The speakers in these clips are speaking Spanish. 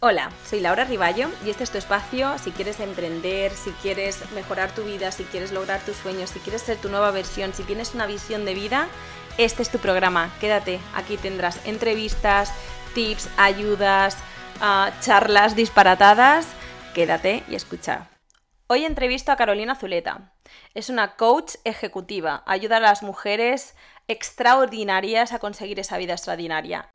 Hola, soy Laura Riballo y este es tu espacio si quieres emprender, si quieres mejorar tu vida, si quieres lograr tus sueños, si quieres ser tu nueva versión, si tienes una visión de vida, este es tu programa. Quédate, aquí tendrás entrevistas, tips, ayudas, uh, charlas disparatadas. Quédate y escucha. Hoy entrevisto a Carolina Zuleta. Es una coach ejecutiva, ayuda a las mujeres extraordinarias a conseguir esa vida extraordinaria.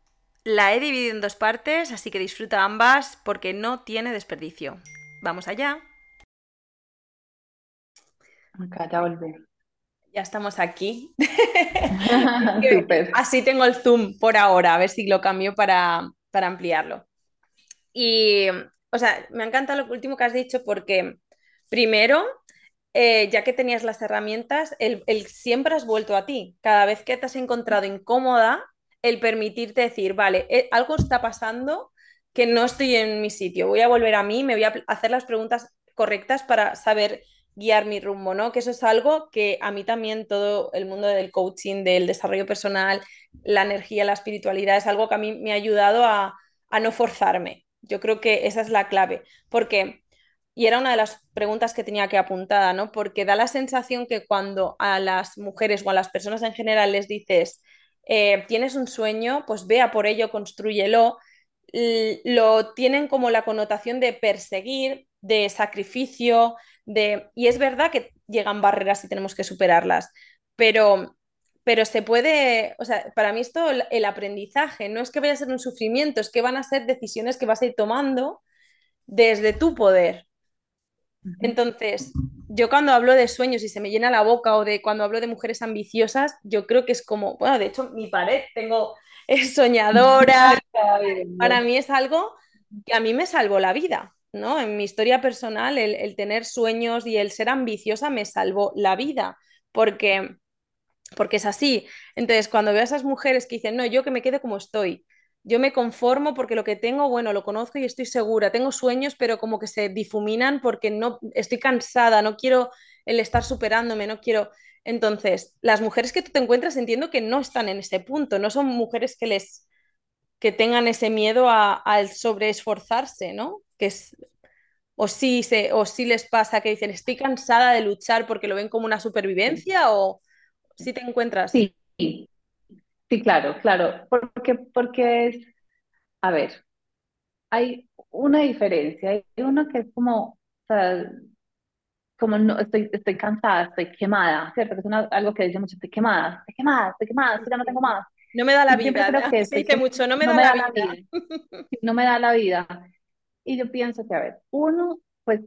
La he dividido en dos partes, así que disfruta ambas porque no tiene desperdicio. Vamos allá. Acá ya volví. Ya estamos aquí. así tengo el zoom por ahora, a ver si lo cambio para, ampliarlo. Y, o sea, me encanta lo último que has dicho porque, primero, eh, ya que tenías las herramientas, el, el, siempre has vuelto a ti. Cada vez que te has encontrado incómoda, el permitirte decir, vale, eh, algo está pasando que no estoy en mi sitio, voy a volver a mí, me voy a hacer las preguntas correctas para saber guiar mi rumbo, ¿no? Que eso es algo que a mí también todo el mundo del coaching, del desarrollo personal, la energía, la espiritualidad, es algo que a mí me ha ayudado a, a no forzarme. Yo creo que esa es la clave, porque, y era una de las preguntas que tenía que apuntada, ¿no? Porque da la sensación que cuando a las mujeres o a las personas en general les dices, eh, tienes un sueño, pues vea por ello, construyelo. Lo tienen como la connotación de perseguir, de sacrificio, de... Y es verdad que llegan barreras y tenemos que superarlas, pero, pero se puede, o sea, para mí esto, el aprendizaje, no es que vaya a ser un sufrimiento, es que van a ser decisiones que vas a ir tomando desde tu poder. Entonces, yo cuando hablo de sueños y se me llena la boca o de cuando hablo de mujeres ambiciosas, yo creo que es como, bueno, de hecho mi pared tengo es soñadora, para mí es algo que a mí me salvó la vida, ¿no? En mi historia personal, el, el tener sueños y el ser ambiciosa me salvó la vida, porque, porque es así. Entonces, cuando veo a esas mujeres que dicen, no, yo que me quede como estoy, yo me conformo porque lo que tengo, bueno, lo conozco y estoy segura. Tengo sueños, pero como que se difuminan porque no estoy cansada, no quiero el estar superándome, no quiero. Entonces, las mujeres que tú te encuentras entiendo que no están en ese punto, no son mujeres que les que tengan ese miedo al sobreesforzarse, ¿no? Que es o sí se o sí les pasa que dicen, "Estoy cansada de luchar" porque lo ven como una supervivencia o si te encuentras Sí. Sí, claro, claro, porque, porque es, a ver, hay una diferencia, hay uno que es como, o sea, como no, estoy, estoy cansada, estoy quemada, ¿cierto? Que es algo que dice mucho, estoy quemada, estoy quemada, estoy quemada, ya no tengo más. No me da la vida, creo que se dice mucho, no me, da, la vida. No me da la vida. Y yo pienso que, a ver, uno, pues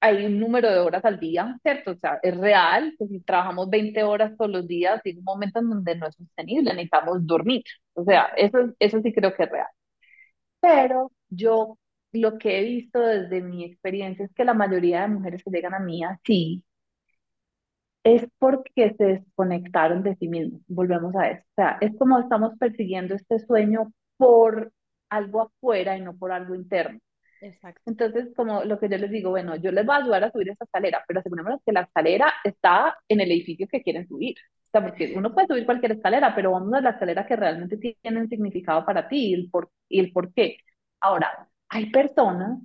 hay un número de horas al día, ¿cierto? O sea, es real, que si trabajamos 20 horas todos los días, hay un momento en donde no es sostenible, necesitamos dormir. O sea, eso, eso sí creo que es real. Pero yo lo que he visto desde mi experiencia es que la mayoría de mujeres que llegan a mí así es porque se desconectaron de sí mismos. Volvemos a eso. O sea, es como estamos persiguiendo este sueño por algo afuera y no por algo interno. Exacto. Entonces, como lo que yo les digo, bueno, yo les voy a ayudar a subir esa escalera, pero asegurémonos que la escalera está en el edificio que quieren subir. O sea, porque uno puede subir cualquier escalera, pero vamos a la escalera que realmente tiene un significado para ti y el por, y el por qué. Ahora, hay personas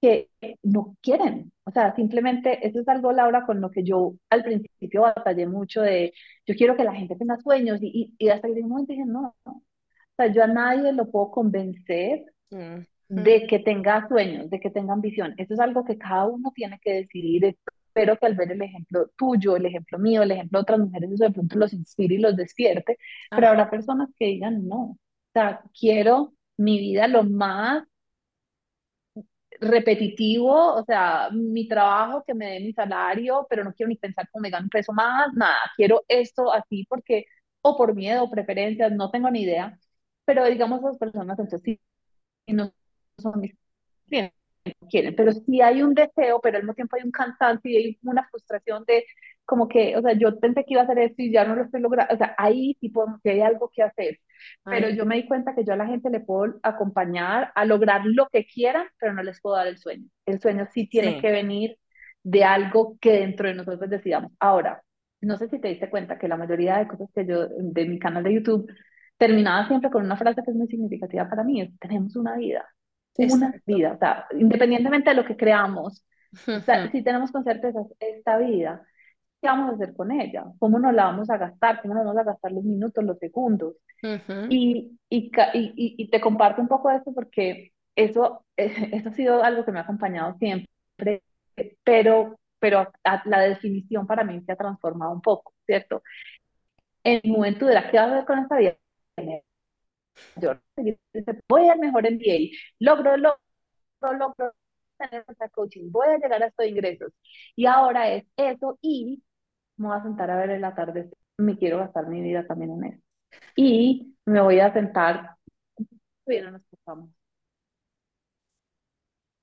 que no quieren, o sea, simplemente eso es algo, Laura, con lo que yo al principio batallé mucho de, yo quiero que la gente tenga sueños y, y, hasta que un momento dije, no, no, o sea, yo a nadie lo puedo convencer mm de que tenga sueños, de que tenga ambición. Eso es algo que cada uno tiene que decidir. Espero que al ver el ejemplo tuyo, el ejemplo mío, el ejemplo de otras mujeres, eso de pronto los inspire y los despierte. Pero habrá personas que digan, no, o sea, quiero mi vida lo más repetitivo, o sea, mi trabajo que me dé mi salario, pero no quiero ni pensar cómo me gano un peso más, nada, quiero esto así porque, o por miedo, preferencias, no tengo ni idea, pero digamos las personas entonces sí, no son mis clientes, quieren, pero sí hay un deseo, pero al mismo tiempo hay un cansancio y hay una frustración de como que, o sea, yo pensé que iba a hacer esto y ya no lo estoy logrando, o sea, ahí tipo que hay algo que hacer, pero yo me di cuenta que yo a la gente le puedo acompañar a lograr lo que quieran, pero no les puedo dar el sueño. El sueño sí tiene que venir de algo que dentro de nosotros decidamos. Ahora, no sé si te diste cuenta que la mayoría de cosas que yo, de mi canal de YouTube, terminaba siempre con una frase que es muy significativa para mí, es, tenemos una vida. Una vida, o sea, independientemente de lo que creamos, o sea, si tenemos con certeza esta vida, ¿qué vamos a hacer con ella? ¿Cómo nos la vamos a gastar? ¿Cómo nos vamos a gastar los minutos, los segundos? y, y, y, y, te comparto un poco de eso porque eso, eso ha sido algo que me ha acompañado siempre, pero, pero la definición para mí se ha transformado un poco, ¿cierto? En la que vas a hacer con esta vida, yo voy al mejor MBA, logro, logro, logro tener coaching, voy a llegar a estos ingresos. Y ahora es eso y me voy a sentar a ver el atardecer. Me quiero gastar mi vida también en eso. Y me voy a sentar. Bien, nos pasamos.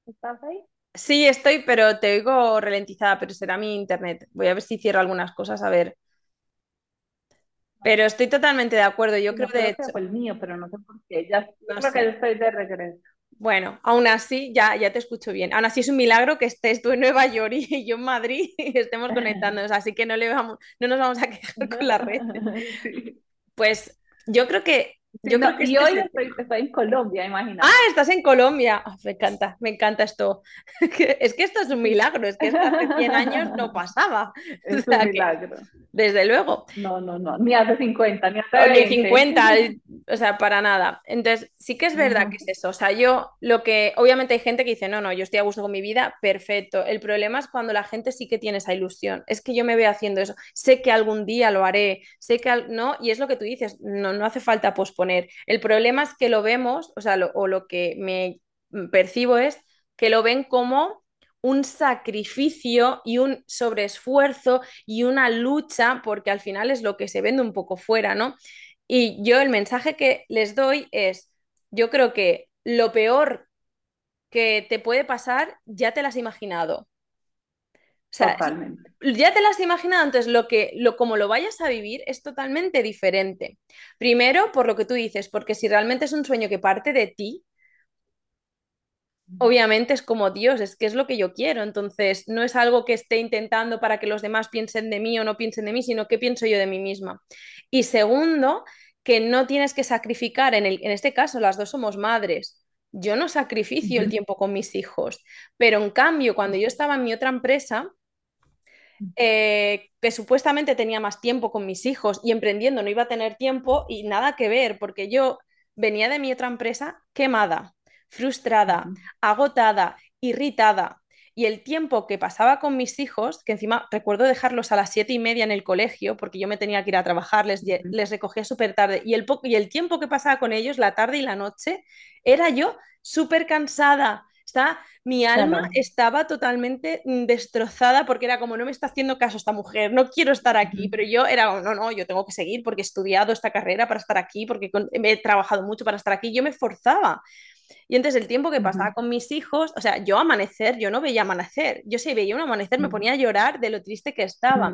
¿Estás ahí? Sí, estoy, pero te oigo ralentizada, pero será mi internet. Voy a ver si cierro algunas cosas, a ver. Pero estoy totalmente de acuerdo. Yo creo, de hecho. fue el mío, pero no sé por qué. Ya creo que estoy de regreso. Bueno, aún así, ya, ya te escucho bien. Aún así es un milagro que estés tú en Nueva York y yo en Madrid y estemos conectándonos, así que no, le vamos, no nos vamos a quejar con la red. Pues yo creo que yo creo que y este hoy estoy, estoy, en Colombia, imagínate. Ah, estás en Colombia. Ah, me encanta, me encanta esto. es que esto es un milagro, es que esto hace 100 años no pasaba. Es un milagro. desde luego. No, no, no, ni hace 50, ni hace 20. Ni 50, o sea, para nada. Entonces, sí que es verdad que es eso. O sea, yo lo que, obviamente hay gente que dice, no, no, yo estoy a gusto con mi vida, perfecto. El problema es cuando la gente sí que tiene esa ilusión. Es que yo me veo haciendo eso. Sé que algún día lo haré, sé que, no, y es lo que tú dices, no, no hace falta posponer el problema es que lo vemos, o sea, o lo que me percibo es que lo ven como un sacrificio y un sobreesfuerzo y una lucha, porque al final es lo que se vende un poco fuera, ¿no? Y yo el mensaje que les doy es, yo creo que lo peor que te puede pasar ya te lo has imaginado. O sea, ya te las has imaginado, entonces lo que, lo, como lo vayas a vivir es totalmente diferente. Primero, por lo que tú dices, porque si realmente es un sueño que parte de ti, obviamente es como Dios, es que es lo que yo quiero, entonces no es algo que esté intentando para que los demás piensen de mí o no piensen de mí, sino que pienso yo de mí misma. Y segundo, que no tienes que sacrificar, en, el, en este caso las dos somos madres, yo no sacrificio el tiempo con mis hijos, pero en cambio, cuando yo estaba en mi otra empresa, eh, que supuestamente tenía más tiempo con mis hijos y emprendiendo no iba a tener tiempo y nada que ver, porque yo venía de mi otra empresa quemada, frustrada, agotada, irritada. Y el tiempo que pasaba con mis hijos, que encima recuerdo dejarlos a las siete y media en el colegio, porque yo me tenía que ir a trabajar, les, les recogía súper tarde, y el, y el tiempo que pasaba con ellos, la tarde y la noche, era yo súper cansada, Mi alma estaba totalmente mm, destrozada porque era como, no me está haciendo caso esta mujer, no quiero estar aquí, pero yo era, no, no, yo tengo que seguir porque he estudiado esta carrera para estar aquí, porque he trabajado mucho para estar aquí, yo me forzaba. Y entonces el tiempo que pasaba con mis hijos, o sea, yo amanecer, yo no veía amanecer, yo si veía un amanecer me ponía a llorar de lo triste que estaba.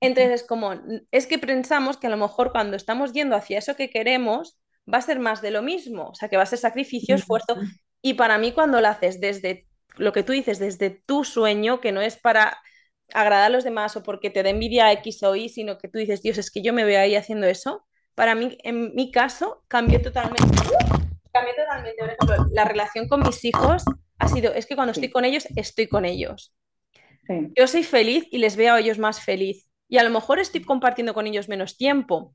Entonces, como, es que pensamos que a lo mejor cuando estamos yendo hacia eso que queremos, va a ser más de lo mismo, o sea, que va a ser sacrificio, esfuerzo, y para mí cuando lo haces desde lo que tú dices, desde tu sueño, que no es para agradar a los demás o porque te da envidia X o Y, sino que tú dices, Dios, es que yo me veo ahí haciendo eso, para mí, en mi caso, cambió totalmente. Cambió totalmente. Por ejemplo, la relación con mis hijos ha sido, es que cuando estoy con ellos, estoy con ellos. Yo soy feliz y les veo a ellos más feliz. Y a lo mejor estoy compartiendo con ellos menos tiempo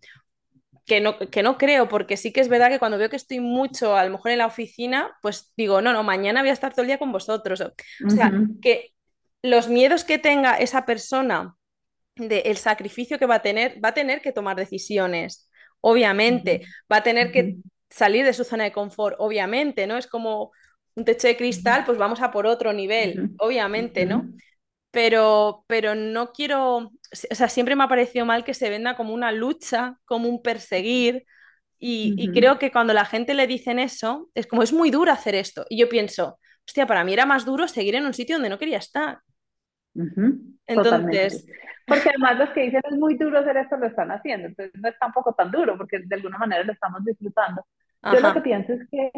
que no, que no creo, porque sí que es verdad que cuando veo que estoy mucho, a lo mejor en la oficina, pues digo, no, no, mañana voy a estar todo el día con vosotros. O sea, que los miedos que tenga esa persona del sacrificio que va a tener, va a tener que tomar decisiones, obviamente, va a tener que salir de su zona de confort, obviamente, ¿no? Es como un techo de cristal, pues vamos a por otro nivel, obviamente, ¿no? Pero, pero no quiero, o sea, siempre me ha parecido mal que se venda como una lucha, como un perseguir, y, creo que cuando la gente le dicen eso, es como es muy duro hacer esto, y yo pienso, hostia, para mí era más duro seguir en un sitio donde no quería estar. Entonces... Porque además los que dicen es muy duro hacer esto lo están haciendo, entonces no es tampoco tan duro porque de alguna manera lo estamos disfrutando. Yo lo que pienso es que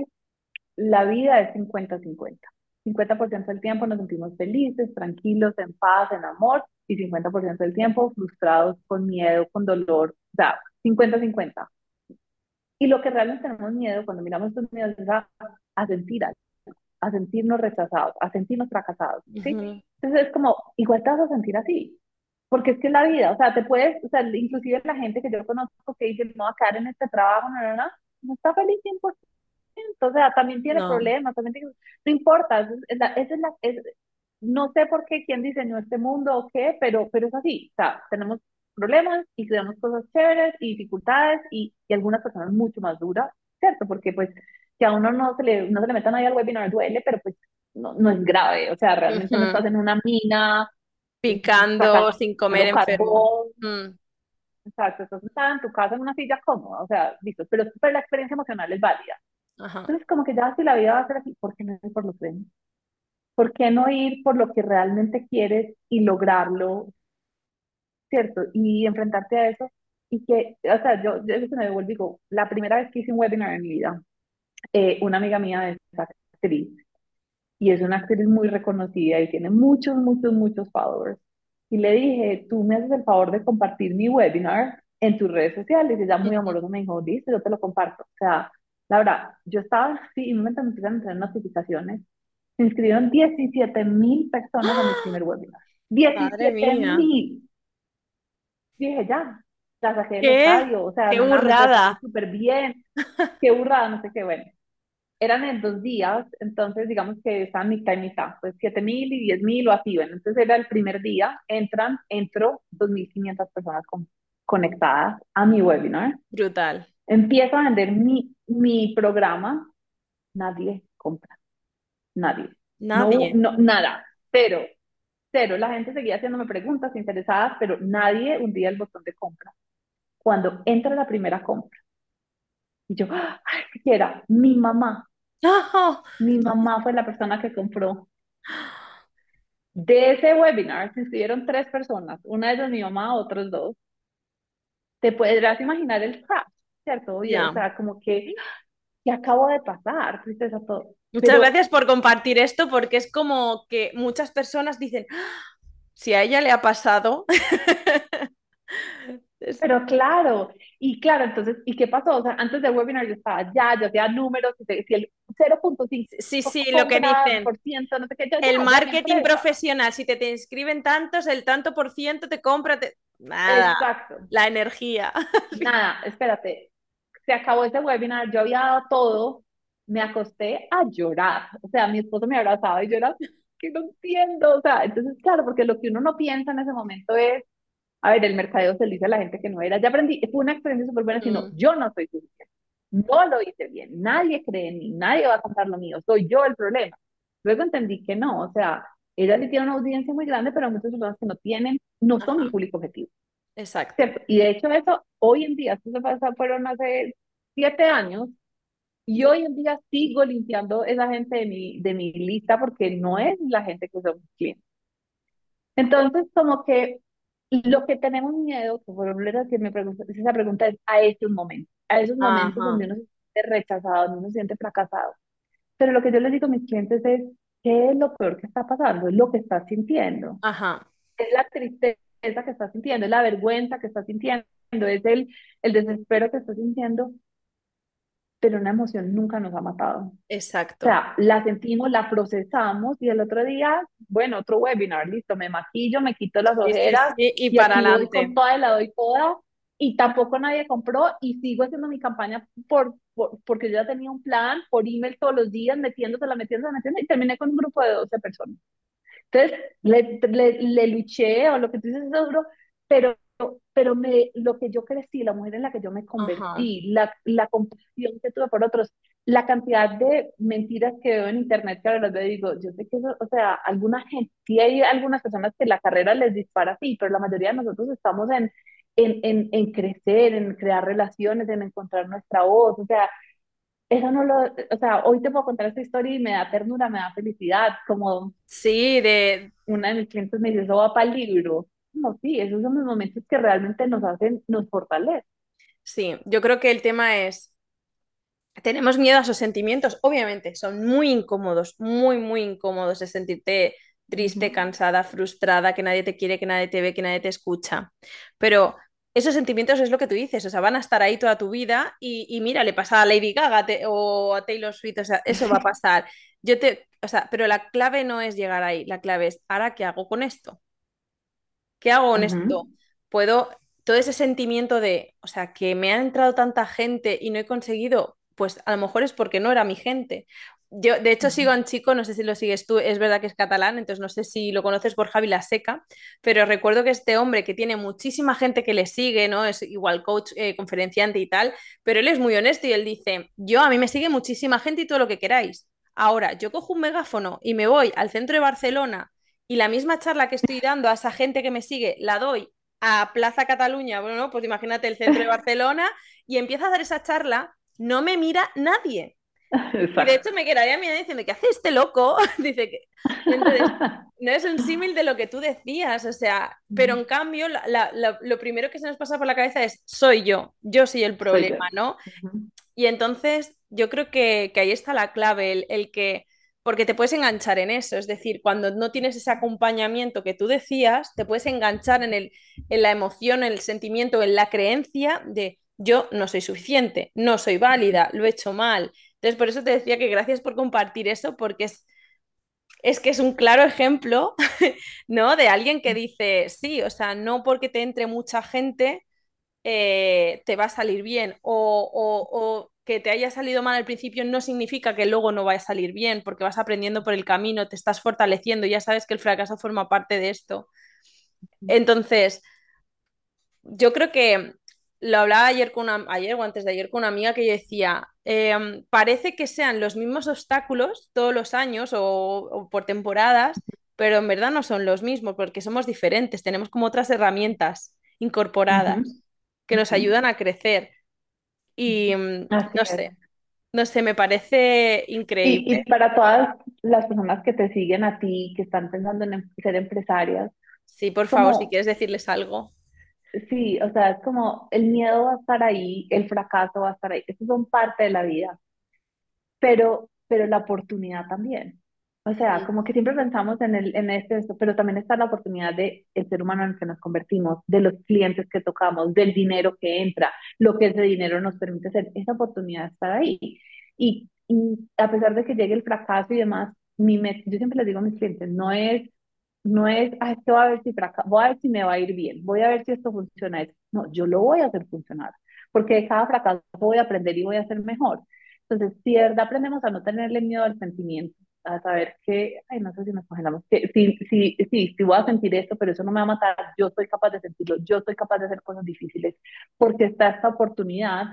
la vida es 50-50. 50% del tiempo nos sentimos felices, tranquilos, en paz, en amor, y 50% del tiempo frustrados, con miedo, con dolor, o sea, 50-50. Y lo que realmente tenemos miedo cuando miramos estos miedos es a, sentir algo. a sentirnos rechazados, a sentirnos fracasados, ¿sí? Entonces es como, igual te vas a sentir así, porque es que la vida, o sea, te puedes, o sea, inclusive la gente que yo conozco que dice, no, a caer en este trabajo, no, no, no, no está feliz 100%, o sea, también tiene problemas, también tiene, no importa, esa es la, es la es, no sé por qué, quién diseñó este mundo o qué, pero, pero es así, o sea, tenemos problemas y tenemos cosas chéveres y dificultades y, y algunas personas mucho más duras, ¿cierto? Porque pues que a uno no se le, no se le meta nadie al webinar duele, pero pues no, no es grave, o sea, realmente no estás en una mina picando sin comer enfermo. Mm. Exacto, estás en tu casa en una silla cómoda, o sea, listo, pero, pero la experiencia emocional es válida. Entonces, como que ya si la vida va a ser así, ¿por qué no ir por los premios? ¿Por qué no ir por lo que realmente quieres y lograrlo? ¿Cierto? Y enfrentarte a eso. Y que, o sea, yo, yo eso me devuelvo digo, la primera vez que hice un webinar en mi vida, eh, una amiga mía es actriz y es una actriz muy reconocida y tiene muchos, muchos, muchos followers. Y le dije, tú me haces el favor de compartir mi webinar en tus redes sociales. Y ella muy amorosa me dijo, listo, yo te lo comparto. O sea, la verdad, yo estaba así y un momento me empezaron a entrar notificaciones. Se inscribieron 17 mil personas en mi primer webinar. 17 mil. Dije, ya, la saqué del estadio. O sea, qué burrada. Súper bien. Qué burrada, no sé qué, bueno eran en dos días, entonces digamos que estaban mitad y mitad, pues 7 mil y 10 mil o así, bueno, entonces era el primer día, entran, entro 2.500 personas conectadas a mi webinar. Brutal. Empiezo a vender mi, mi programa, nadie compra, nadie. Nadie. No, nada, cero, cero. La gente seguía haciéndome preguntas interesadas, pero nadie hundía el botón de compra. Cuando entra la primera compra, y yo, ay, ¿qué era? Mi mamá. Mi mamá fue la persona que compró. De ese webinar se inscribieron tres personas, una de ellas mi mamá, otros dos. Te podrás imaginar el crash, ¿cierto? O sea, como que, ¿qué acabo de pasar? Tristeza todo. Muchas gracias por compartir esto, porque es como que muchas personas dicen, ¡Ah! si a ella le ha pasado, Pero claro, y claro, entonces, ¿y qué pasó? O sea, antes del webinar yo estaba ya, yo hacía números, si el 0.5. Sí, sí, lo que dicen. no sé qué, el marketing profesional, si te, te inscriben tantos, el tanto por ciento te compra, nada. Exacto. La energía. Nada, espérate. Se acabó ese webinar, yo había dado todo, me acosté a llorar. O sea, mi esposo me abrazaba y yo era, que no entiendo. O sea, entonces, claro, porque lo que uno no piensa en ese momento es a ver, el mercadeo se le dice a la gente que no era. Ya aprendí, fue una experiencia súper buena, sino mm. yo no soy suficiente. No lo hice bien, nadie cree en mí, nadie va a comprar lo mío, soy yo el problema. Luego entendí que no, o sea, ella sí tiene una audiencia muy grande, pero muchas personas que no tienen, no son mi público objetivo. Exacto. Y de hecho eso, hoy en día, esto se pasa, fueron hace siete años, y hoy en día sigo limpiando esa gente de mi, de mi lista porque no es la gente que son mis clientes. Entonces, como que lo que tenemos miedo, por ejemplo, que me pregunta, esa pregunta es a esos momentos, a esos momentos donde uno se siente rechazado, donde uno se siente fracasado. Pero lo que yo les digo a mis clientes es, ¿qué es lo peor que está pasando? Es lo que estás sintiendo. Ajá. Es la tristeza que estás sintiendo, es la vergüenza que estás sintiendo, es el, el desespero que estás sintiendo pero una emoción nunca nos ha matado. Exacto. O sea, la sentimos, la procesamos y el otro día, bueno, otro webinar, listo, me maquillo, me quito las ojeras y, para adelante. Con toda y la doy toda y tampoco nadie compró y sigo haciendo mi campaña por, porque yo ya tenía un plan por email todos los días, metiéndose, metiéndose, metiéndose y terminé con un grupo de 12 personas. Entonces, le, le, le luché o lo que tú dices es duro, pero pero me, lo que yo crecí, la mujer en la que yo me convertí, la, la compasión que tuve por otros, la cantidad de mentiras que veo en internet que ahora y digo, yo sé que eso, o sea, alguna gente, sí hay algunas personas que la carrera les dispara así, pero la mayoría de nosotros estamos en, en, en, en crecer, en crear relaciones, en encontrar nuestra voz, o sea, eso no lo, o sea, hoy te puedo contar esta historia y me da ternura, me da felicidad, como... Sí, de... Una de mis clientes me dice, eso va para el libro no, sí, esos son los momentos que realmente nos hacen, nos fortalecen. Sí, yo creo que el tema es, tenemos miedo a esos sentimientos, obviamente, son muy incómodos, muy, muy incómodos de sentirte triste, cansada, frustrada, que nadie te quiere, que nadie te ve, que nadie te escucha. Pero esos sentimientos es lo que tú dices, o sea, van a estar ahí toda tu vida y, mira, le pasa a Lady Gaga o a Taylor Swift, o sea, eso va a pasar. yo te, o sea, pero la clave no es llegar ahí, la clave es, ¿ahora qué hago con esto? ¿Qué hago con esto? Puedo, todo ese sentimiento de, o sea, que me ha entrado tanta gente y no he conseguido, pues a lo mejor es porque no era mi gente. Yo, de hecho, sigo a un chico, no sé si lo sigues tú, es verdad que es catalán, entonces no sé si lo conoces por Javi La Seca, pero recuerdo que este hombre que tiene muchísima gente que le sigue, ¿no? Es igual coach, eh, conferenciante y tal, pero él es muy honesto y él dice, yo a mí me sigue muchísima gente y todo lo que queráis. Ahora, yo cojo un megáfono y me voy al centro de Barcelona y la misma charla que estoy dando a esa gente que me sigue la doy a Plaza Cataluña, bueno, pues imagínate el centro de Barcelona y empiezo a dar esa charla, no me mira nadie. Y de hecho me quedaría mirando diciendo, ¿qué hace este loco? Dice que... Entonces, no es un símil de lo que tú decías, o sea, pero en cambio la, la, lo primero que se nos pasa por la cabeza es, soy yo, yo soy el problema, ¿no? Y entonces yo creo que, que, ahí está la clave, el, el que porque te puedes enganchar en eso, es decir, cuando no tienes ese acompañamiento que tú decías, te puedes enganchar en, el, en la emoción, en el sentimiento, en la creencia de yo no soy suficiente, no soy válida, lo he hecho mal. Entonces, por eso te decía que gracias por compartir eso, porque es, es que es un claro ejemplo, ¿no? De alguien que dice, sí, o sea, no porque te entre mucha gente eh, te va a salir bien o, o, o que te haya salido mal al principio no significa que luego no vaya a salir bien, porque vas aprendiendo por el camino, te estás fortaleciendo, ya sabes que el fracaso forma parte de esto. Entonces, yo creo que lo hablaba ayer, con una, ayer o antes de ayer con una amiga que yo decía, em, parece que sean los mismos obstáculos todos los años o, o, por temporadas, pero en verdad no son los mismos porque somos diferentes, tenemos como otras herramientas incorporadas uh -huh. que nos ayudan a crecer. Y Así no es. sé, no sé, me parece increíble. Y, y, para todas las personas que te siguen a ti, que están pensando en em, ser empresarias. Sí, por favor, si quieres decirles algo. Sí, o sea, es como el miedo va a estar ahí, el fracaso va a estar ahí, eso son parte de la vida, pero, pero la oportunidad también. O sea, como que siempre pensamos en, el, en este, esto, pero también está la oportunidad de el ser humano en el que nos convertimos, de los clientes que tocamos, del dinero que entra, lo que ese dinero nos permite hacer. Esa oportunidad está ahí. Y, y a pesar de que llegue el fracaso y demás, mi yo siempre les digo a mis clientes, no es, no es, ah, esto va a ver si fracaso, voy a ver si me va a ir bien, voy a ver si esto funciona. No, yo lo voy a hacer funcionar, porque de cada fracaso voy a aprender y voy a ser mejor. Entonces, si de verdad aprendemos a no tenerle miedo al sentimiento, a saber que, ay, no sé si nos congelamos, que sí, sí, sí, sí voy a sentir esto, pero eso no me va a matar, yo soy capaz de sentirlo, yo soy capaz de hacer cosas difíciles, porque está esta oportunidad.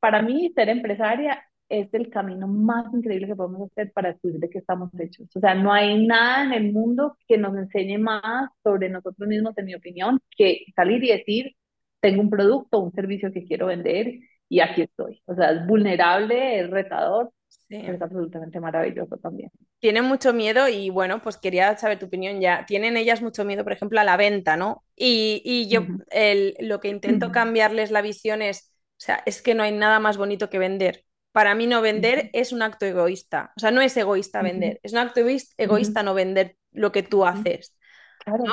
Para mí, ser empresaria es el camino más increíble que podemos hacer para descubrir de qué estamos hechos. O sea, no hay nada en el mundo que nos enseñe más sobre nosotros mismos, en mi opinión, que salir y decir, tengo un producto, un servicio que quiero vender y aquí estoy. O sea, es vulnerable, es retador, Sí. Es absolutamente maravilloso también. Tienen mucho miedo y bueno, pues quería saber tu opinión ya. Tienen ellas mucho miedo, por ejemplo, a la venta, ¿no? Y, y yo uh -huh. el, lo que intento uh -huh. cambiarles la visión es, o sea, es que no hay nada más bonito que vender. Para mí no vender es un acto egoísta. O sea, no es egoísta vender, es un acto egoísta no vender lo que tú haces.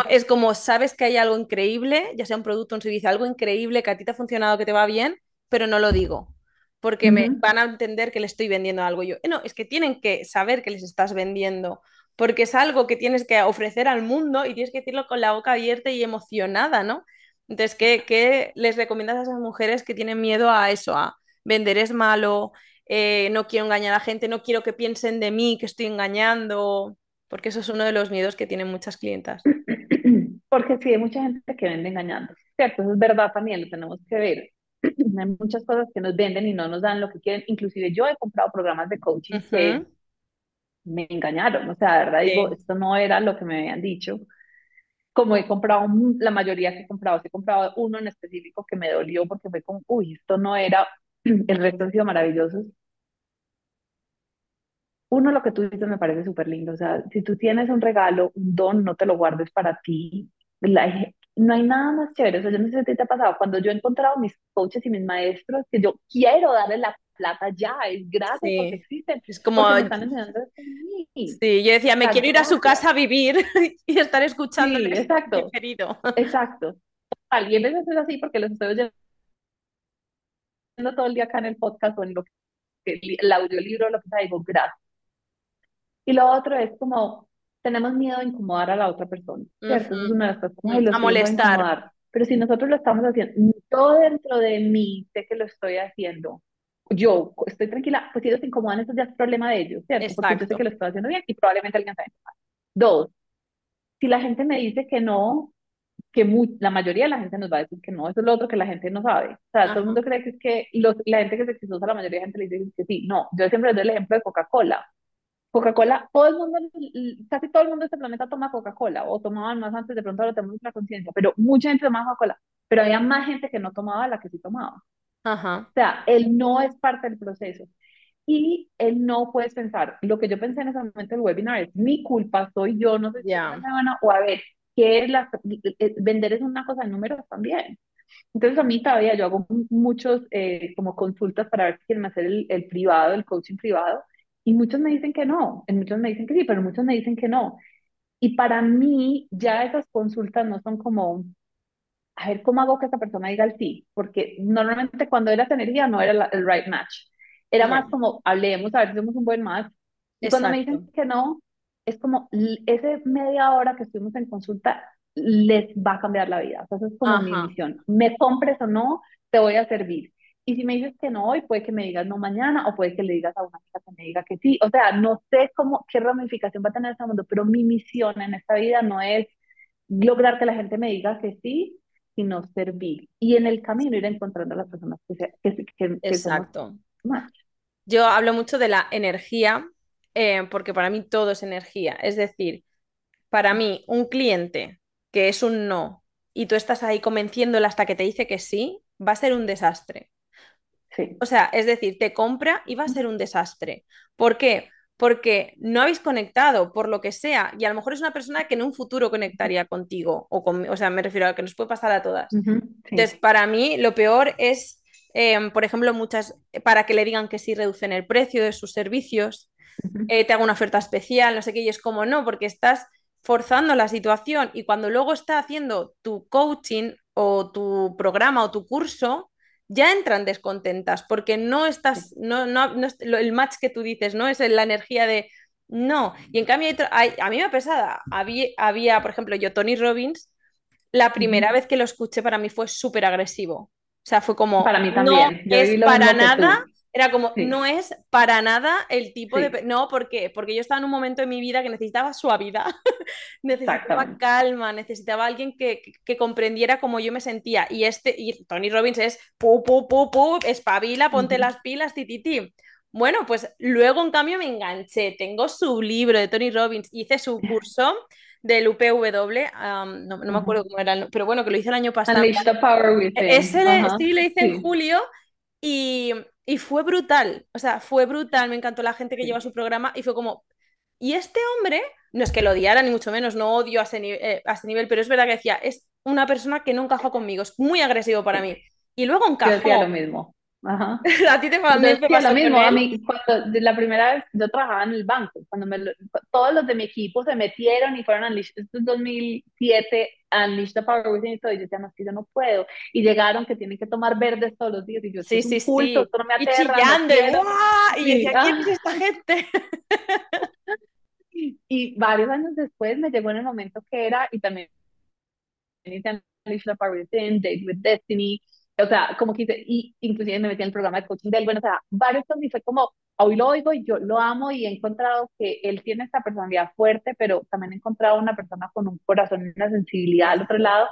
Es como sabes que hay algo increíble, ya sea un producto, un servicio, algo increíble que a ti te ha funcionado, que te va bien, pero no lo digo porque uh -huh. me van a entender que le estoy vendiendo algo. Yo, no, es que tienen que saber que les estás vendiendo, porque es algo que tienes que ofrecer al mundo y tienes que decirlo con la boca abierta y emocionada, ¿no? Entonces, ¿qué, qué les recomiendas a esas mujeres que tienen miedo a eso? A vender es malo, eh, no quiero engañar a la gente, no quiero que piensen de mí que estoy engañando, porque eso es uno de los miedos que tienen muchas clientas. Porque sí, hay mucha gente que vende engañando. Cierto, eso es verdad también, lo tenemos que ver hay muchas cosas que nos venden y no nos dan lo que quieren. Inclusive yo he comprado programas de coaching uh -huh. que me engañaron, o sea, de verdad sí. digo, esto no era lo que me habían dicho. Como he comprado la mayoría que he comprado, he comprado uno en específico que me dolió porque fue como, uy, esto no era, el resto han sido maravillosos. Uno, lo que tú dices me parece súper lindo, o sea, si tú tienes un regalo, un don, no te lo guardes para ti. La, no hay nada más chévere. O sea, yo no sé si te ha pasado, cuando yo he encontrado mis coaches y mis maestros, que yo quiero darle la plata ya, es gratis sí. porque existen. Es como... Me están sí, yo decía, me quiero ir a su casa a vivir y estar escuchando. Sí, exacto. Querido. Exacto. Alguien veces es así porque los estoy oyendo todo el día acá en el podcast o en lo que, el audiolibro, lo que sea, digo, gracias. Y lo otro es como, tenemos miedo de incomodar a la otra persona, ¿cierto? Eso es una de las cosas, como, "Ay, lo A molestar. incomodar". Pero si nosotros lo estamos haciendo, yo dentro de mí sé que lo estoy haciendo, yo estoy tranquila, pues si ellos se incomodan, eso ya es problema de ellos, ¿cierto? Porque yo sé Exacto. que lo estoy haciendo bien y probablemente alguien sabe. Dos, si la gente me dice que no, que mu- la mayoría de la gente nos va a decir que no, eso es lo otro que la gente no sabe. O sea, todo el Ajá. mundo cree que es que los, la gente que es exitosa, la mayoría de gente le dice que sí. No, yo siempre doy el ejemplo de Coca-Cola. Coca-Cola, todo el mundo, casi todo el mundo de este planeta toma Coca-Cola, o tomaban más antes, de pronto ahora tenemos la conciencia, pero mucha gente tomaba Coca-Cola, pero había más gente que no tomaba la que sí tomaba. Ajá. O sea, el no es parte del proceso. Y el no puedes pensar, lo que yo pensé en ese momento del webinar es mi culpa, soy yo, no sé si Ya. es buena, o a ver, ¿qué es la, eh, vender es una cosa de números también. Entonces a mí todavía yo hago muchos eh, como consultas para ver si quieren hacer el, el privado, el coaching privado, y muchos me dicen que no, y muchos me dicen que sí, pero muchos me dicen que no. Y para mí ya esas consultas no son como, a ver cómo hago que esa persona diga el sí, porque normalmente cuando era esa energía no era la- el right match. Era más como, hablemos, a ver si somos un buen match. Y cuando me Exacto. dicen que no, es como ese media hora que estuvimos en consulta les va a cambiar la vida. O sea, esa es como mi misión. Me compres o no, te voy a servir. Y si me dices que no hoy, puede que me digas no mañana, o puede que le digas a una amiga que me diga que sí. O sea, no sé cómo, qué ramificación va a tener este mundo, pero mi misión en esta vida no es lograr que la gente me diga que sí, sino servir. Y en el camino ir encontrando a las personas que, se- que, somos Exacto. más. Yo hablo mucho de la energía, eh, porque para mí todo es energía. Es decir, para mí, un cliente que es un no y tú estás ahí convenciéndolo hasta que te dice que sí, va a ser un desastre. Sí. O sea, es decir, te compra y va a ser un desastre. ¿Por qué? Porque no habéis conectado, por lo que sea, y a lo mejor es una persona que en un futuro conectaría contigo, o, con, o sea, me refiero a que nos puede pasar a todas. Sí. Entonces, para mí, lo peor es, eh, por ejemplo, muchas, para que le digan que sí reducen el precio de sus servicios, eh, te hago una oferta especial, no sé qué, y es como no, porque estás forzando la situación y cuando luego está haciendo tu coaching o tu programa o tu curso, ya entran descontentas porque no estás, no, no, no el match que tú dices, no es la energía de no. Y en cambio, hay a mí me ha pesado, había, había, por ejemplo, yo, Tony Robbins, la primera vez que lo escuché para mí fue súper agresivo. O sea, fue como, Para mí no también. Yo es para nada, era como, Sí, no es para nada el tipo de... sí, No, ¿por qué? Porque yo estaba en un momento de mi vida que necesitaba suavidad, necesitaba calma, necesitaba alguien que, que- comprendiera cómo yo me sentía. Y este, y Tony Robbins es, pu, pu, pu, pu, espabila, ponte las pilas, ti, ti, ti. Bueno, pues luego en cambio me enganché, tengo su libro de Tony Robbins, hice su curso del UPW, no, no me acuerdo cómo era, pero bueno, que lo hice el año pasado. Ese le- Ajá. sí lo hice en Sí, julio y, y fue brutal, o sea, fue brutal, me encantó la gente que lleva sí. su programa y fue como, y este hombre, no es que lo odiara ni mucho menos, no odio a ese, eh, a ese nivel, pero es verdad que decía, es una persona que no encajó conmigo, es muy agresivo para mí. Y luego Yo decía lo encajó. mismo. Ajá. A ti te, Yo también te lo pasó con mismo, a mí, cuando la primera vez yo trabajaba en el banco, cuando me lo- todos los de mi equipo se metieron y fueron a Unleash, esto es 2007, a Unleash the Power Within y todo, y yo decía, no, es que yo no puedo, y llegaron que tienen que tomar verdes todos los días, y yo, Sí, sí, culto, sí. esto no me Y aterra, no chillando, y quiero, ¡guau! Y decía, ¿quién es esta gente? Y varios años después me llegó en el momento que era, y también hice Unleash the Power Within, Date with Destiny, o sea, como que hice, y inclusive me metí en el programa de coaching de él, bueno, o sea, varios y fue como, hoy lo oigo y yo lo amo y he encontrado que él tiene esta personalidad fuerte, pero también he encontrado una persona con un corazón y una sensibilidad al otro lado,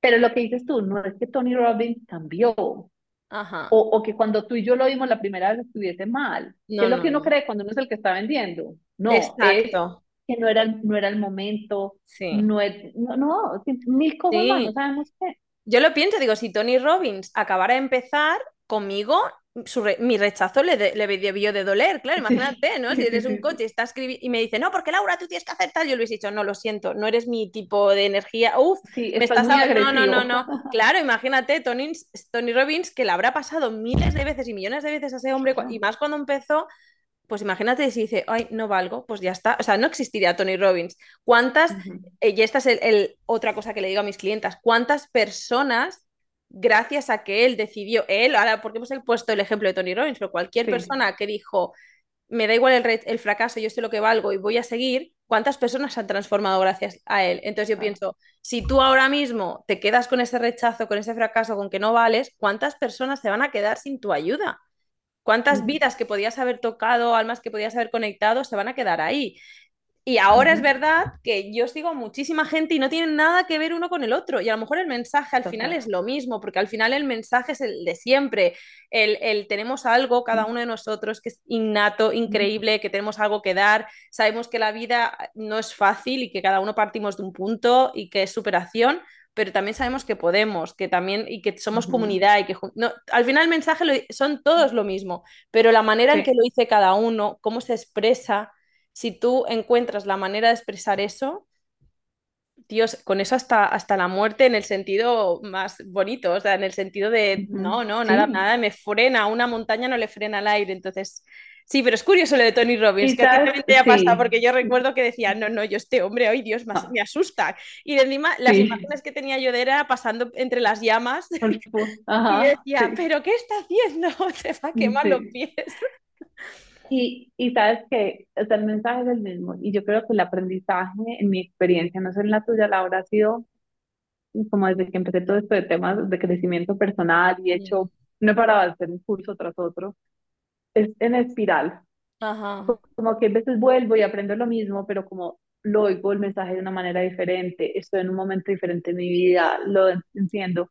pero lo que dices tú, no es que Tony Robbins cambió, o, Ajá. o que cuando tú y yo lo vimos la primera vez estuviese mal, No, es lo no, que uno no. cree cuando uno es el que está vendiendo, no, es Exacto. que no era, no era el momento, Sí. no, es, no, no, mil cosas más, no Sí. sabemos qué. Yo lo pienso, digo, si Tony Robbins acabara de empezar conmigo, su re- mi rechazo le, de- le debió de doler, claro, imagínate, ¿no? Si eres un coche, está escribiendo y me dice, no, porque Laura, tú tienes que hacer tal, yo le hubiese dicho, no, lo siento, no eres mi tipo de energía, uf, sí, me estás hab- No, no, no, agresivo. no, claro, imagínate, Tony, Tony Robbins, que le habrá pasado miles de veces y millones de veces a ese hombre, y más cuando empezó, pues imagínate si dice, ay, no valgo, pues ya está. O sea, no existiría Tony Robbins. ¿Cuántas, eh, y esta es el, el- otra cosa que le digo a mis clientas, cuántas personas, gracias a que él decidió, él, ahora porque hemos puesto el ejemplo de Tony Robbins, pero cualquier Sí, persona que dijo, me da igual el, el, fracaso, yo sé lo que valgo y voy a seguir, ¿cuántas personas se han transformado gracias a él? Entonces yo pienso, si tú ahora mismo te quedas con ese rechazo, con ese fracaso, con que no vales, ¿cuántas personas se van a quedar sin tu ayuda? ¿Cuántas vidas que podías haber tocado, almas que podías haber conectado, se van a quedar ahí? Y ahora es verdad que yo sigo a muchísima gente y no tienen nada que ver uno con el otro. Y a lo mejor el mensaje al final es lo mismo, porque al final el mensaje es el de siempre. El, el tenemos algo, cada uno de nosotros, que es innato, increíble, que tenemos algo que dar. Sabemos que la vida no es fácil y que cada uno partimos de un punto y que es superación, pero también sabemos que podemos, que también y que somos uh -huh. comunidad y que no, al final el mensaje lo, son todos lo mismo, pero la manera sí. en que lo dice cada uno, cómo se expresa si tú encuentras la manera de expresar eso, Dios, con eso hasta, hasta la muerte en el sentido más bonito, o sea, en el sentido de, no, no, nada, sí. nada me frena, una montaña no le frena al aire, entonces... Sí, pero es curioso lo de Tony Robbins, que a ti también te ha pasado, sí. porque yo recuerdo que decía, no, no, yo este hombre, ay Dios, me, me asusta. Y de encima, las sí. imágenes que tenía yo de era pasando entre las llamas, Ajá, y decía, sí. pero ¿qué está haciendo? Se va a quemar los pies. Y, y sabes que o sea, el mensaje es el mismo. Y yo creo que el aprendizaje, en mi experiencia, no sé en la tuya, Laura, ha sido como desde que empecé todo esto de temas de crecimiento personal y he hecho, no he parado de hacer un curso tras otro, es en espiral. Ajá. Como que a veces vuelvo y aprendo lo mismo, pero como lo oigo el mensaje de una manera diferente, estoy en un momento diferente en mi vida, lo entiendo.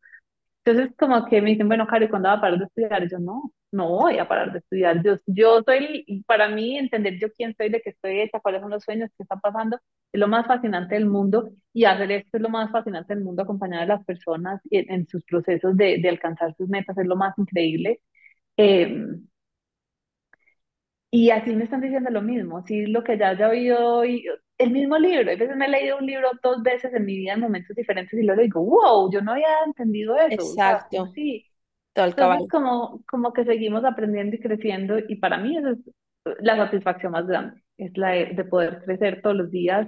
Entonces, como que me dicen, bueno, Cari, ¿cuándo va a parar de estudiar? Yo, no, no voy a parar de estudiar. Yo, yo soy, para mí, entender yo quién soy, de qué estoy hecha, cuáles son los sueños, qué está pasando, es lo más fascinante del mundo. Y hacer esto es lo más fascinante del mundo, acompañar a las personas en, en sus procesos de, de, alcanzar sus metas, es lo más increíble. Eh, y así me están diciendo lo mismo, así lo que ya haya oído, el mismo libro, a veces me he leído un libro dos veces en mi vida en momentos diferentes y luego digo, wow, yo no había entendido eso. Exacto. O sea, sí. Entonces, como, como que seguimos aprendiendo y creciendo y para mí eso es la satisfacción más grande, es la de, de poder crecer todos los días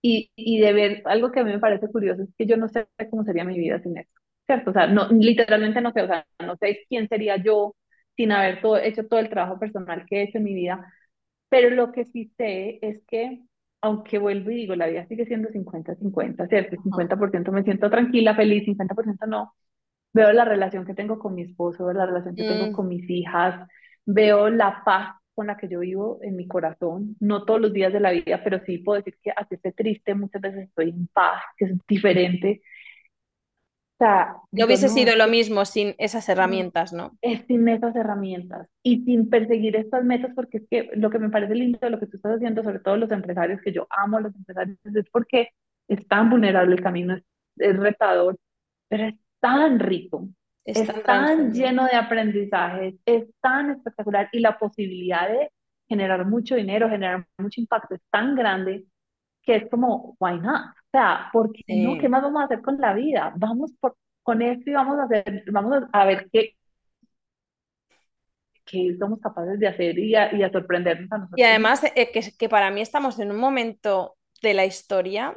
y, y, de ver, algo que a mí me parece curioso es que yo no sé cómo sería mi vida sin esto, ¿cierto? O sea, no, literalmente no sé, o sea, no sé quién sería yo sin haber todo, hecho todo el trabajo personal que he hecho en mi vida, pero lo que sí sé es que, aunque vuelvo y digo, la vida sigue siendo 50-50, ¿cierto? 50% me siento tranquila, feliz, 50% no. Veo la relación que tengo con mi esposo, veo la relación que mm. tengo con mis hijas, veo la paz con la que yo vivo en mi corazón, no todos los días de la vida, pero sí puedo decir que así esté triste, muchas veces estoy en paz, que es diferente, sea, no hubiese no, sido lo mismo sin esas herramientas, ¿no? Es sin esas herramientas y sin perseguir estas metas, porque es que lo que me parece lindo de lo que tú estás haciendo, sobre todo los empresarios, que yo amo a los empresarios, es porque es tan vulnerable el camino, es, es retador, pero es tan rico, es, es tan, tan lleno de aprendizajes, es tan espectacular y la posibilidad de generar mucho dinero, generar mucho impacto es tan grande que es como, why not? O sea, ¿por qué sí. no? ¿Qué más vamos a hacer con la vida? Vamos por, con esto y vamos a hacer, vamos a ver qué, qué somos capaces de hacer y a, y a sorprendernos a nosotros. Y además, eh, que, que para mí estamos en un momento de la historia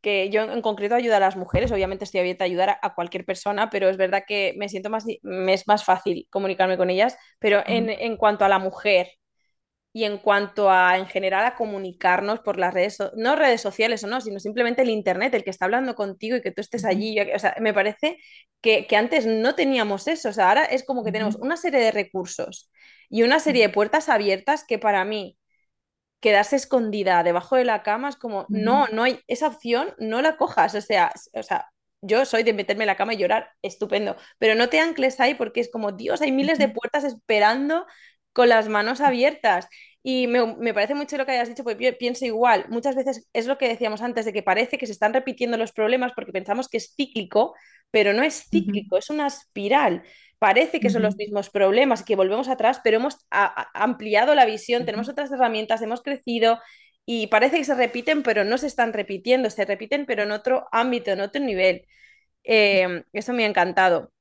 que yo en concreto ayudo a las mujeres, obviamente estoy abierta a ayudar a, a, cualquier persona, pero es verdad que me siento más, me es más fácil comunicarme con ellas, pero en, en cuanto a la mujer, y en cuanto a, en general, a comunicarnos por las redes, no redes sociales o no, sino simplemente el Internet, el que está hablando contigo y que tú estés allí. O sea, me parece que, que antes no teníamos eso. O sea, ahora es como que tenemos una serie de recursos y una serie de puertas abiertas que para mí quedarse escondida debajo de la cama es como, no, no hay esa opción, no la cojas. O sea, o sea, yo soy de meterme en la cama y llorar, estupendo, pero no te ancles ahí porque es como, Dios, hay miles de puertas esperando con las manos abiertas. Y me, me, parece mucho lo que hayas dicho, porque pienso igual. Muchas veces es lo que decíamos antes, de que parece que se están repitiendo los problemas porque pensamos que es cíclico, pero no es cíclico, uh -huh. es una espiral. Parece que uh -huh. son los mismos problemas y que volvemos atrás, pero hemos a, a, ampliado la visión, uh -huh. tenemos otras herramientas, hemos crecido y parece que se repiten, pero no se están repitiendo, se repiten, pero en otro ámbito, en otro nivel. Eh, eso me ha encantado.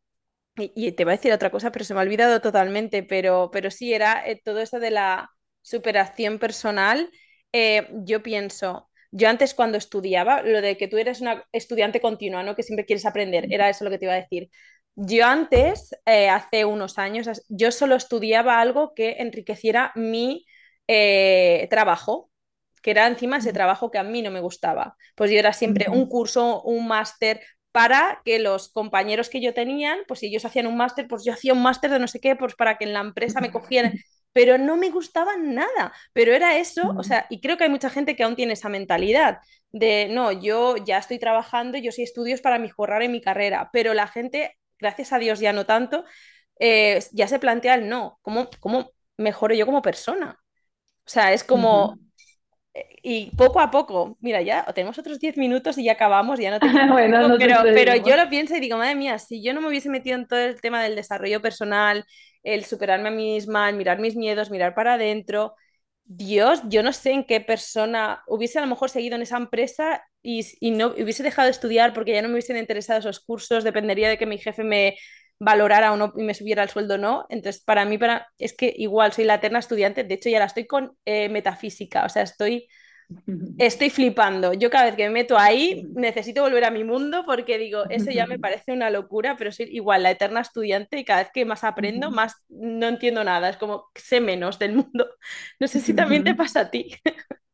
Y, y, te voy a decir otra cosa, pero se me ha olvidado totalmente, pero, pero sí, era eh, todo eso de la superación personal. Eh, yo pienso, yo antes cuando estudiaba, lo de que tú eres una estudiante continua, ¿no? Que siempre quieres aprender, era eso lo que te iba a decir. Yo antes, eh, hace unos años, yo solo estudiaba algo que enriqueciera mi trabajo, que era encima ese trabajo que a mí no me gustaba. Pues yo era siempre un curso, un máster, para que los compañeros que yo tenían, pues si ellos hacían un máster, pues yo hacía un máster de no sé qué, pues para que en la empresa me cogieran, pero no me gustaba nada, pero era eso, o sea, y creo que hay mucha gente que aún tiene esa mentalidad de, no, yo ya estoy trabajando, yo sí estudios para mejorar en mi carrera, pero la gente, gracias a Dios ya no tanto, eh, ya se plantea el no, ¿cómo, ¿cómo mejoro yo como persona? O sea, es como, y poco a poco, mira, ya tenemos otros 10 minutos y ya acabamos, ya no te bueno, pero, pero yo lo pienso y digo, madre mía, si yo no me hubiese metido en todo el tema del desarrollo personal, el superarme a mí misma, el mirar mis miedos, mirar para adentro, Dios, yo no sé en qué persona hubiese a lo mejor seguido en esa empresa y, y no hubiese dejado de estudiar porque ya no me hubiesen interesado esos cursos, dependería de que mi jefe me valorara o no y me subiera el sueldo o no. Entonces, para mí para, es que igual soy la eterna estudiante, de hecho ya la estoy con eh, metafísica, o sea, estoy, estoy flipando. Yo cada vez que me meto ahí necesito volver a mi mundo porque digo, eso ya me parece una locura, pero soy igual la eterna estudiante y cada vez que más aprendo, más no entiendo nada, es como sé menos del mundo. No sé si también te pasa a ti.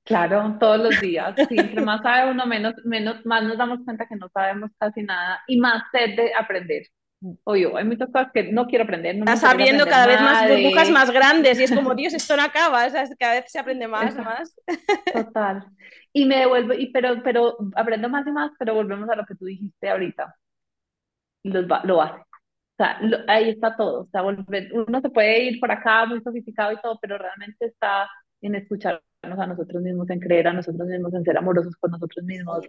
Claro, todos los días. Sí, entre más sabe uno, menos, menos, más nos damos cuenta que no sabemos casi nada y más sed de aprender. Oye, hay muchas cosas que no quiero aprender. No Estás abriendo cada vez más burbujas más grandes y es como, Dios, esto no acaba, o sea, cada vez se aprende más, más. Total. Y me devuelvo, y, pero, pero aprendo más y más, pero volvemos a lo que tú dijiste ahorita. Los, lo hace. O sea, ahí está todo. O sea, uno se puede ir por acá muy sofisticado y todo, pero realmente está en escucharnos a nosotros mismos, en creer a nosotros mismos, en ser amorosos con nosotros mismos,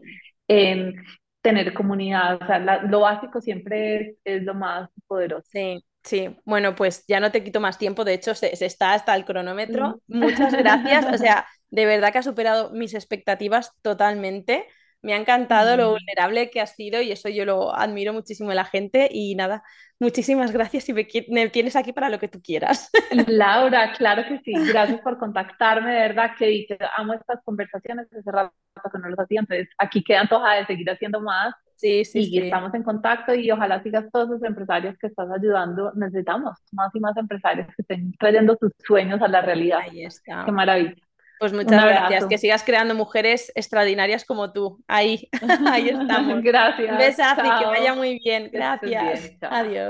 en tener comunidad, o sea, lo básico siempre es, lo más poderoso. Sí, sí. Bueno, pues ya no te quito más tiempo, de hecho se, está hasta el cronómetro. Muchas gracias, o sea, de verdad que ha superado mis expectativas totalmente. Me ha encantado lo vulnerable que has sido y eso yo lo admiro muchísimo de la gente y nada, muchísimas gracias y me, tienes aquí para lo que tú quieras. Laura, claro que sí, gracias por contactarme, de verdad que amo estas conversaciones, hace rato que no los hacía, entonces aquí quedan todas de seguir haciendo más. Sí, sí, y estamos en contacto y ojalá sigas todos los empresarios que estás ayudando. Necesitamos más y más empresarios que estén trayendo sus sueños a la realidad. Ahí está. Qué maravilla. Pues muchas gracias. Que sigas creando mujeres extraordinarias como tú. Ahí, ahí estamos. gracias. Un besazo y que vaya muy bien. Gracias. Adiós.